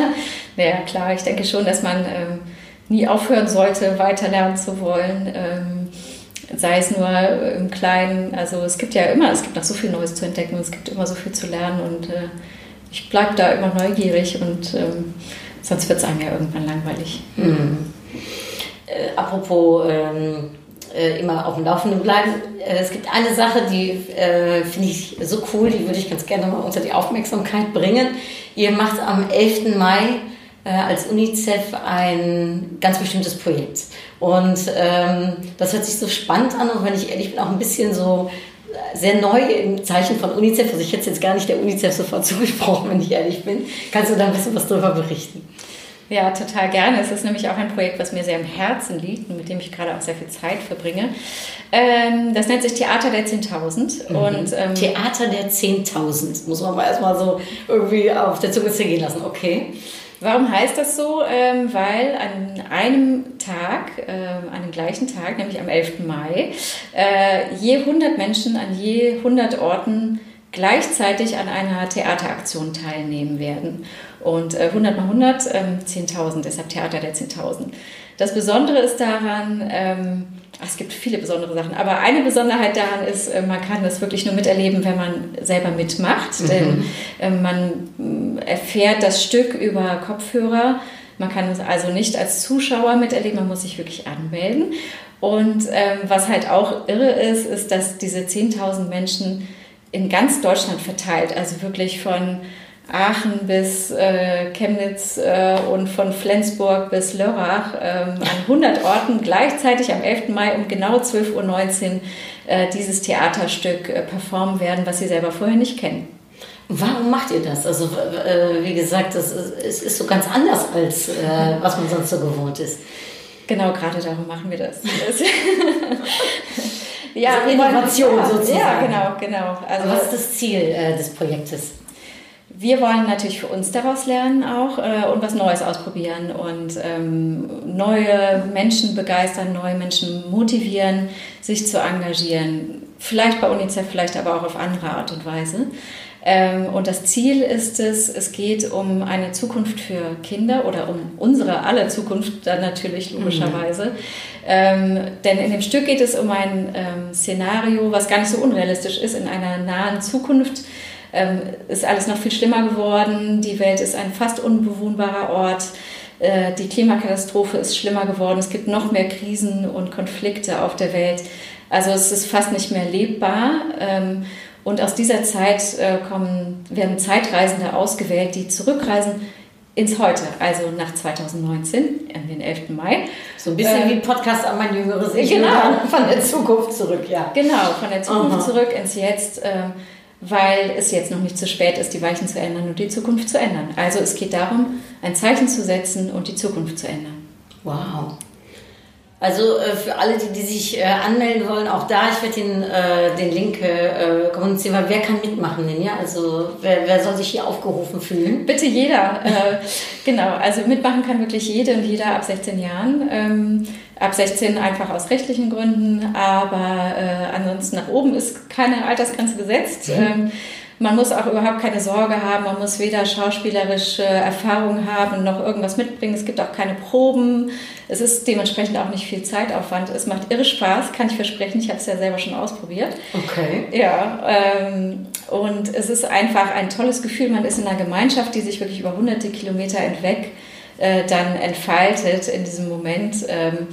ja, klar, ich denke schon, dass man ähm, nie aufhören sollte, weiter lernen zu wollen. Ähm, sei es nur im Kleinen. Also es gibt ja immer, es gibt noch so viel Neues zu entdecken, es gibt immer so viel zu lernen und äh, ich bleibe da immer neugierig und ähm, sonst wird es einem ja irgendwann langweilig. Mhm. Äh, apropos ähm, äh, immer auf dem Laufenden bleiben. Äh, es gibt eine Sache, die äh, finde ich so cool, die würde ich ganz gerne mal unter die Aufmerksamkeit bringen. Ihr macht am 11. Mai äh, als UNICEF ein ganz bestimmtes Projekt. Und ähm, das hört sich so spannend an und wenn ich ehrlich bin, auch ein bisschen so sehr neu im Zeichen von UNICEF. Also ich hätte jetzt gar nicht der UNICEF sofort zugesprochen, wenn ich ehrlich bin. Kannst du da ein bisschen was darüber berichten? Ja, total gerne. Es ist nämlich auch ein Projekt, was mir sehr am Herzen liegt und mit dem ich gerade auch sehr viel Zeit verbringe. Ähm, das nennt sich Theater der 10.000. Mhm. ähm, Theater der 10.000. Muss man mal erstmal so irgendwie auf der Zunge zergehen lassen. Okay. Warum heißt das so? Ähm, weil an einem Tag, äh, an dem gleichen Tag, nämlich am 11. Mai, äh, je 100 Menschen an je 100 Orten gleichzeitig an einer Theateraktion teilnehmen werden. Und äh, 100 mal 100, 10.000, deshalb Theater der 10.000. Das Besondere ist daran, ähm, es gibt viele besondere Sachen, aber eine Besonderheit daran ist, äh, man kann das wirklich nur miterleben, wenn man selber mitmacht. Mhm. Denn äh, man äh, erfährt das Stück über Kopfhörer. Man kann es also nicht als Zuschauer miterleben, man muss sich wirklich anmelden. Und ähm, was halt auch irre ist, ist, dass diese 10.000 Menschen in ganz Deutschland verteilt, also wirklich von Aachen bis äh, Chemnitz äh, und von Flensburg bis Lörrach ähm, an 100 Orten gleichzeitig am 11. Mai um genau 12.19 Uhr äh, dieses Theaterstück äh, performen werden, was sie selber vorher nicht kennen. Warum macht ihr das? Also äh, wie gesagt, es ist, ist, so ganz anders als äh, was man sonst so gewohnt ist. Genau, gerade darum machen wir das. ja, also Innovation sozusagen. Ja, genau, genau. Also, was ist das Ziel des Projektes? Wir wollen natürlich für uns daraus lernen auch äh, und was Neues ausprobieren und ähm, neue Menschen begeistern, neue Menschen motivieren, sich zu engagieren. Vielleicht bei UNICEF, vielleicht aber auch auf andere Art und Weise. Ähm, und das Ziel ist es, es geht um eine Zukunft für Kinder oder um unsere alle Zukunft dann natürlich logischerweise. Mhm. Ähm, denn in dem Stück geht es um ein ähm, Szenario, was gar nicht so unrealistisch ist, in einer nahen Zukunft ähm, ist alles noch viel schlimmer geworden. Die Welt ist ein fast unbewohnbarer Ort. Äh, die Klimakatastrophe ist schlimmer geworden. Es gibt noch mehr Krisen und Konflikte auf der Welt. Also es ist fast nicht mehr lebbar. Ähm, und aus dieser Zeit äh, kommen, werden Zeitreisende ausgewählt, die zurückreisen ins Heute, also nach 2019, an den 11. Mai. So ein bisschen äh, wie ein Podcast an mein jüngeres Ich. Genau. Von der Zukunft zurück, ja. Genau, von der Zukunft Aha. zurück ins Jetzt. Äh, weil es jetzt noch nicht zu spät ist, die Weichen zu ändern und die Zukunft zu ändern. Also es geht darum, ein Zeichen zu setzen und die Zukunft zu ändern. Wow. Also äh, für alle, die, die sich äh, anmelden wollen, auch da, ich werde den, äh, den Link kommunizieren, weil wer kann mitmachen denn, ja? Also wer, wer soll sich hier aufgerufen fühlen? Bitte jeder. Genau, also mitmachen kann wirklich jede und jeder ab 16 Jahren. Ähm, ab 16 einfach aus rechtlichen Gründen, aber äh, ansonsten nach oben ist keine Altersgrenze gesetzt. Mhm. Ähm, man muss auch überhaupt keine Sorge haben, man muss weder schauspielerische Erfahrung haben noch irgendwas mitbringen. Es gibt auch keine Proben. Es ist dementsprechend auch nicht viel Zeitaufwand. Es macht irre Spaß, kann ich versprechen. Ich habe es ja selber schon ausprobiert. Okay. Ja, ähm, und es ist einfach ein tolles Gefühl. Man ist in einer Gemeinschaft, die sich wirklich über hunderte Kilometer hinweg äh, dann entfaltet in diesem Moment. Ähm,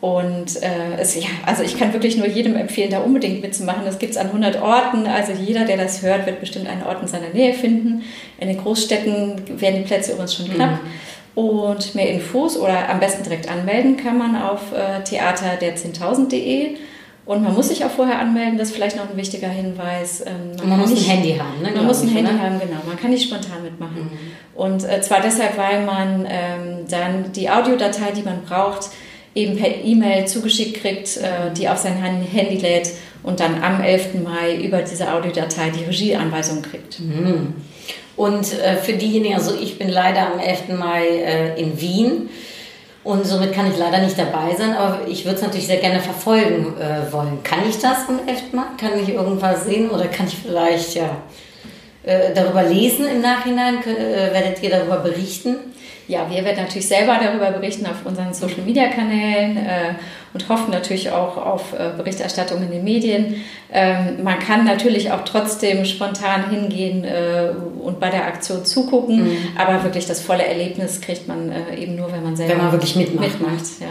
Und äh, es, ja, also ich kann wirklich nur jedem empfehlen, da unbedingt mitzumachen. Das gibt es an 100 Orten. Also jeder, der das hört, wird bestimmt einen Ort in seiner Nähe finden. In den Großstädten werden die Plätze übrigens schon knapp. Mhm. Und mehr Infos oder am besten direkt anmelden kann man auf äh, theater der 10.000.de. Und man muss sich auch vorher anmelden, das ist vielleicht noch ein wichtiger Hinweis. Ähm, man, man muss nicht, ein Handy haben, ne? Man muss ein ich, Handy oder? haben, genau. Man kann nicht spontan mitmachen. Mhm. Und äh, zwar deshalb, weil man ähm, dann die Audiodatei, die man braucht, eben per E-Mail zugeschickt kriegt, äh, die auf sein Handy lädt und dann am 11. Mai über diese Audiodatei die Regieanweisung kriegt. Mhm. Und äh, für diejenigen, also ich bin leider am 11. Mai äh, in Wien und somit kann ich leider nicht dabei sein, aber ich würde es natürlich sehr gerne verfolgen äh, wollen. Kann ich das 11. Mai? Kann ich irgendwas sehen oder kann ich vielleicht ja, äh, darüber lesen im Nachhinein? Äh, werdet ihr darüber berichten? Ja, wir werden natürlich selber darüber berichten auf unseren Social Media Kanälen äh, und hoffen natürlich auch auf äh, Berichterstattung in den Medien. Ähm, man kann natürlich auch trotzdem spontan hingehen äh, und bei der Aktion zugucken, mhm. aber wirklich das volle Erlebnis kriegt man äh, eben nur, wenn man selber wenn man wirklich mitmacht. mitmacht ja.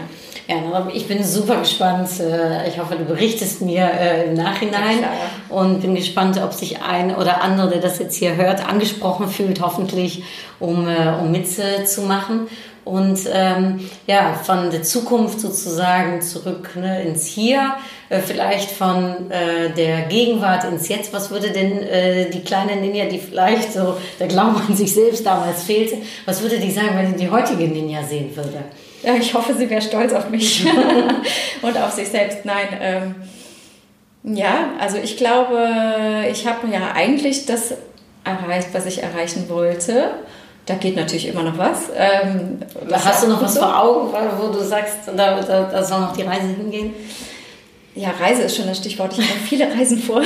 Ja, ich bin super gespannt. Äh, ich hoffe, du berichtest mir äh, im Nachhinein ja, und bin gespannt, ob sich ein oder andere, der das jetzt hier hört, angesprochen fühlt, hoffentlich, um, äh, um mitzumachen. Und ähm, ja, von der Zukunft sozusagen zurück ne, ins Hier, äh, vielleicht von äh, der Gegenwart ins Jetzt. Was würde denn äh, die kleine Ninja, die vielleicht so der Glaube an sich selbst damals fehlte, was würde die sagen, wenn sie die heutige Ninja sehen würde? Ich hoffe, sie wäre stolz auf mich und auf sich selbst. Nein, ähm, ja, also ich glaube, ich habe ja eigentlich das erreicht, was ich erreichen wollte. Da geht natürlich immer noch was. Ähm, Hast du noch was so? vor Augen, wo du sagst, da, da, da soll noch die Reise hingehen? Ja, Reise ist schon das Stichwort. Ich habe viele Reisen vor,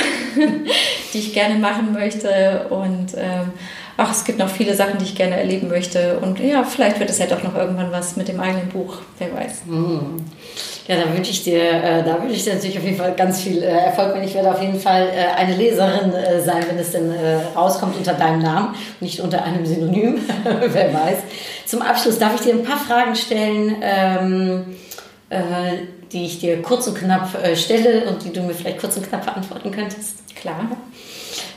die ich gerne machen möchte. Und ähm, ach, es gibt noch viele Sachen, die ich gerne erleben möchte. Und ja, vielleicht wird es ja doch noch irgendwann was mit dem eigenen Buch, wer weiß. Mhm. Ja, da wünsche ich dir, äh, da wünsche ich dir natürlich auf jeden Fall ganz viel äh, Erfolg. Und ich werde auf jeden Fall äh, eine Leserin äh, sein, wenn es denn äh, rauskommt unter deinem Namen, nicht unter einem Synonym, wer weiß. Zum Abschluss darf ich dir ein paar Fragen stellen, ähm, äh, die ich dir kurz und knapp stelle und die du mir vielleicht kurz und knapp beantworten könntest. Klar.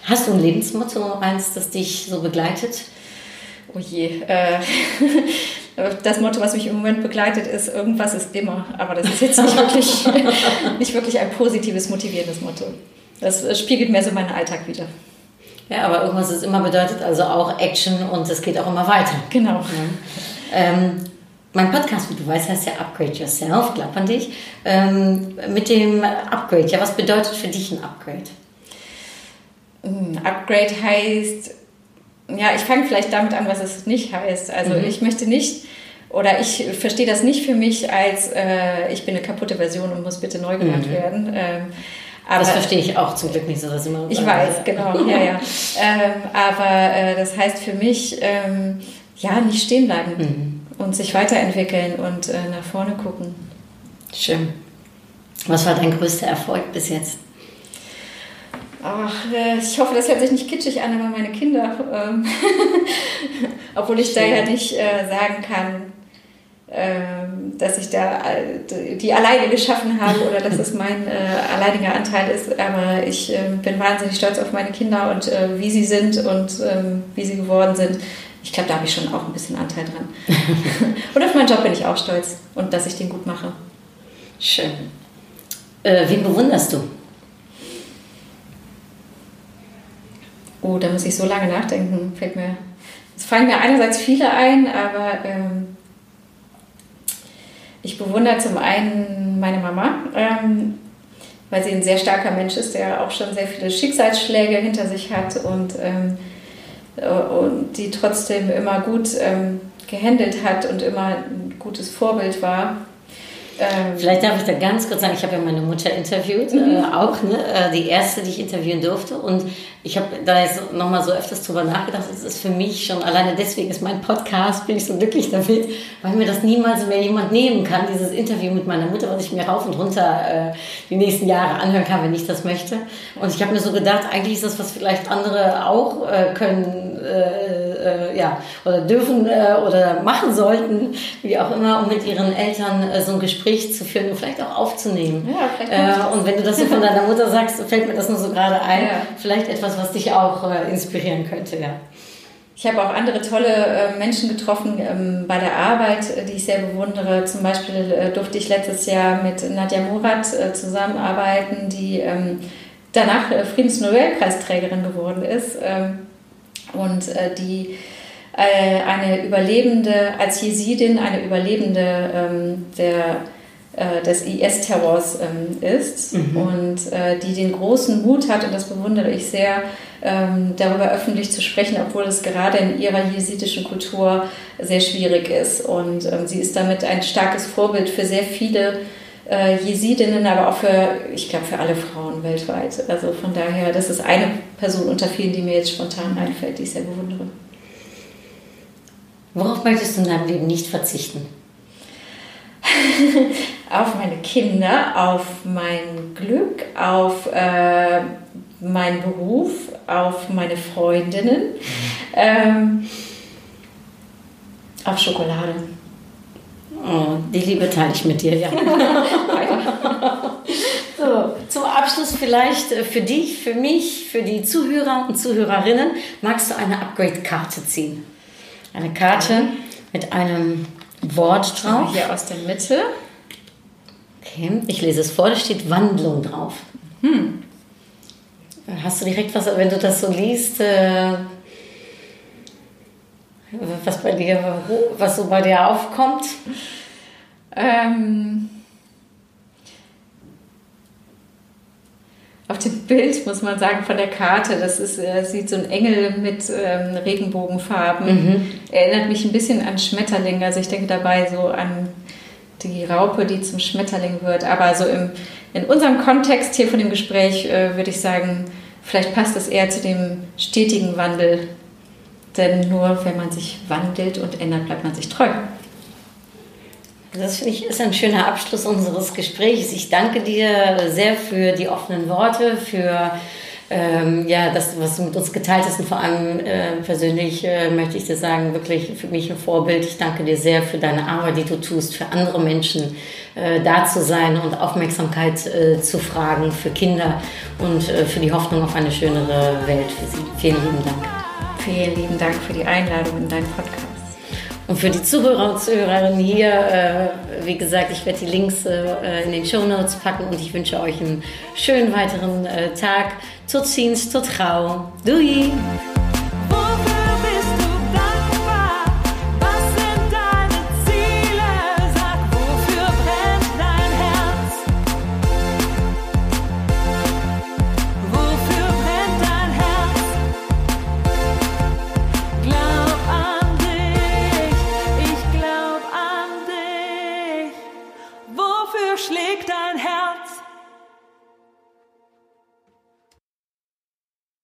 Hast du ein Lebensmotto, eins, das dich so begleitet? Oh je. Äh, das Motto, was mich im Moment begleitet, ist, irgendwas ist immer. Aber das ist jetzt nicht wirklich, nicht wirklich ein positives, motivierendes Motto. Das spiegelt mehr so meinen Alltag wieder. Ja, aber irgendwas ist immer bedeutet also auch Action und es geht auch immer weiter. Genau. Ja. Ähm, mein Podcast, wie du weißt, heißt ja Upgrade Yourself, glaub an dich. Ähm, mit dem Upgrade, ja, was bedeutet für dich ein Upgrade? Hm, Upgrade heißt, ja, ich fange vielleicht damit an, was es nicht heißt. Also mhm. ich möchte nicht oder ich verstehe das nicht für mich als äh, ich bin eine kaputte Version und muss bitte neu gemacht mhm. werden. Ähm, aber, das verstehe ich auch zum Glück nicht so, dass immer. Ich weiß, genau, ja, ja. ähm, aber äh, das heißt für mich, ähm, ja, nicht stehen bleiben mhm. und sich weiterentwickeln und äh, nach vorne gucken. Schön. Was war dein größter Erfolg bis jetzt? Ach, äh, ich hoffe, das hört sich nicht kitschig an, aber meine Kinder, ähm, obwohl ich Schön. da ja nicht äh, sagen kann, ähm, dass ich da äh, die alleine geschaffen habe oder dass es mein äh, alleiniger Anteil ist. Aber ich äh, bin wahnsinnig stolz auf meine Kinder und äh, wie sie sind und ähm, wie sie geworden sind. Ich glaube, da habe ich schon auch ein bisschen Anteil dran. und auf meinen Job bin ich auch stolz und dass ich den gut mache. Schön. Äh, wen bewunderst du? Oh, da muss ich so lange nachdenken. Fällt mir, es fallen mir einerseits viele ein, aber ähm, ich bewundere zum einen meine Mama, ähm, weil sie ein sehr starker Mensch ist, der auch schon sehr viele Schicksalsschläge hinter sich hat und, ähm, äh, und die trotzdem immer gut ähm, gehandelt hat und immer ein gutes Vorbild war. Ähm, Vielleicht darf ich da ganz kurz sagen, ich habe ja meine Mutter interviewt, mhm. äh, auch, ne, äh, die erste, die ich interviewen durfte. Und ich habe da jetzt nochmal so öfters drüber nachgedacht. Es ist für mich schon, alleine deswegen ist mein Podcast, bin ich so glücklich damit, weil mir das niemals mehr jemand nehmen kann, dieses Interview mit meiner Mutter, was ich mir rauf und runter äh, die nächsten Jahre anhören kann, wenn ich das möchte. Und ich habe mir so gedacht, eigentlich ist das, was vielleicht andere auch äh, können, äh, ja, oder dürfen äh, oder machen sollten, wie auch immer, um mit ihren Eltern äh, so ein Gespräch zu führen und vielleicht auch aufzunehmen. Ja, vielleicht äh, und wenn du das so von deiner Mutter sagst, fällt mir das nur so gerade ein. Ja. Vielleicht etwas, was dich auch äh, inspirieren könnte, ja. Ich habe auch andere tolle äh, Menschen getroffen ähm, bei der Arbeit, die ich sehr bewundere. Zum Beispiel durfte ich letztes Jahr mit Nadja Murat zusammenarbeiten, die ähm, danach Friedensnobelpreisträgerin geworden ist ähm, und die eine Überlebende, als Jesidin, eine Überlebende der des IS-Terrors ist mhm. und die den großen Mut hat, und das bewundere ich sehr, ähm, darüber öffentlich zu sprechen, obwohl es gerade in ihrer jesidischen Kultur sehr schwierig ist. Und ähm, sie ist damit ein starkes Vorbild für sehr viele äh, Jesidinnen, aber auch für, ich glaube, für alle Frauen weltweit. Also von daher, das ist eine Person unter vielen, die mir jetzt spontan einfällt, die ich sehr bewundere. Worauf möchtest du in deinem Leben nicht verzichten? auf meine Kinder, auf mein Glück, auf äh, meinen Beruf, auf meine Freundinnen, ähm, auf Schokolade. Oh, die Liebe teile ich mit dir, ja. so, zum Abschluss vielleicht äh, für dich, für mich, für die Zuhörer und Zuhörerinnen, magst du eine Upgrade-Karte ziehen? Eine Karte mit einem Wort drauf. Hier aus der Mitte. Okay, ich lese es vor, da steht Wandlung drauf. Hm. Hast du direkt was, wenn du das so liest, äh, was bei dir, was so bei dir aufkommt? Ähm, auf dem Bild muss man sagen von der Karte, das ist, äh, sieht so ein Engel mit ähm, Regenbogenfarben. Mhm. Erinnert mich ein bisschen an Schmetterling. Also ich denke dabei so an die Raupe, die zum Schmetterling wird. Aber so im, in unserem Kontext hier von dem Gespräch äh, würde ich sagen, vielleicht passt es eher zu dem stetigen Wandel. Denn nur wenn man sich wandelt und ändert, bleibt man sich treu. Das finde ich ist ein schöner Abschluss unseres Gesprächs. Ich danke dir sehr für die offenen Worte, für ähm, ja, das, was du mit uns geteilt hast und vor allem äh, persönlich äh, möchte ich dir sagen, wirklich für mich ein Vorbild. Ich danke dir sehr für deine Arbeit, die du tust, für andere Menschen äh, da zu sein und Aufmerksamkeit äh, zu fragen für Kinder und äh, für die Hoffnung auf eine schönere Welt für sie. Vielen lieben Dank. Vielen lieben Dank für die Einladung in deinen Podcast. Und für die Zuhörer und Zuhörerinnen hier, äh, wie gesagt, ich werde die Links äh, in den Show Notes packen und ich wünsche euch einen schönen weiteren äh, Tag. Tot ziens, tot gauw. Doei!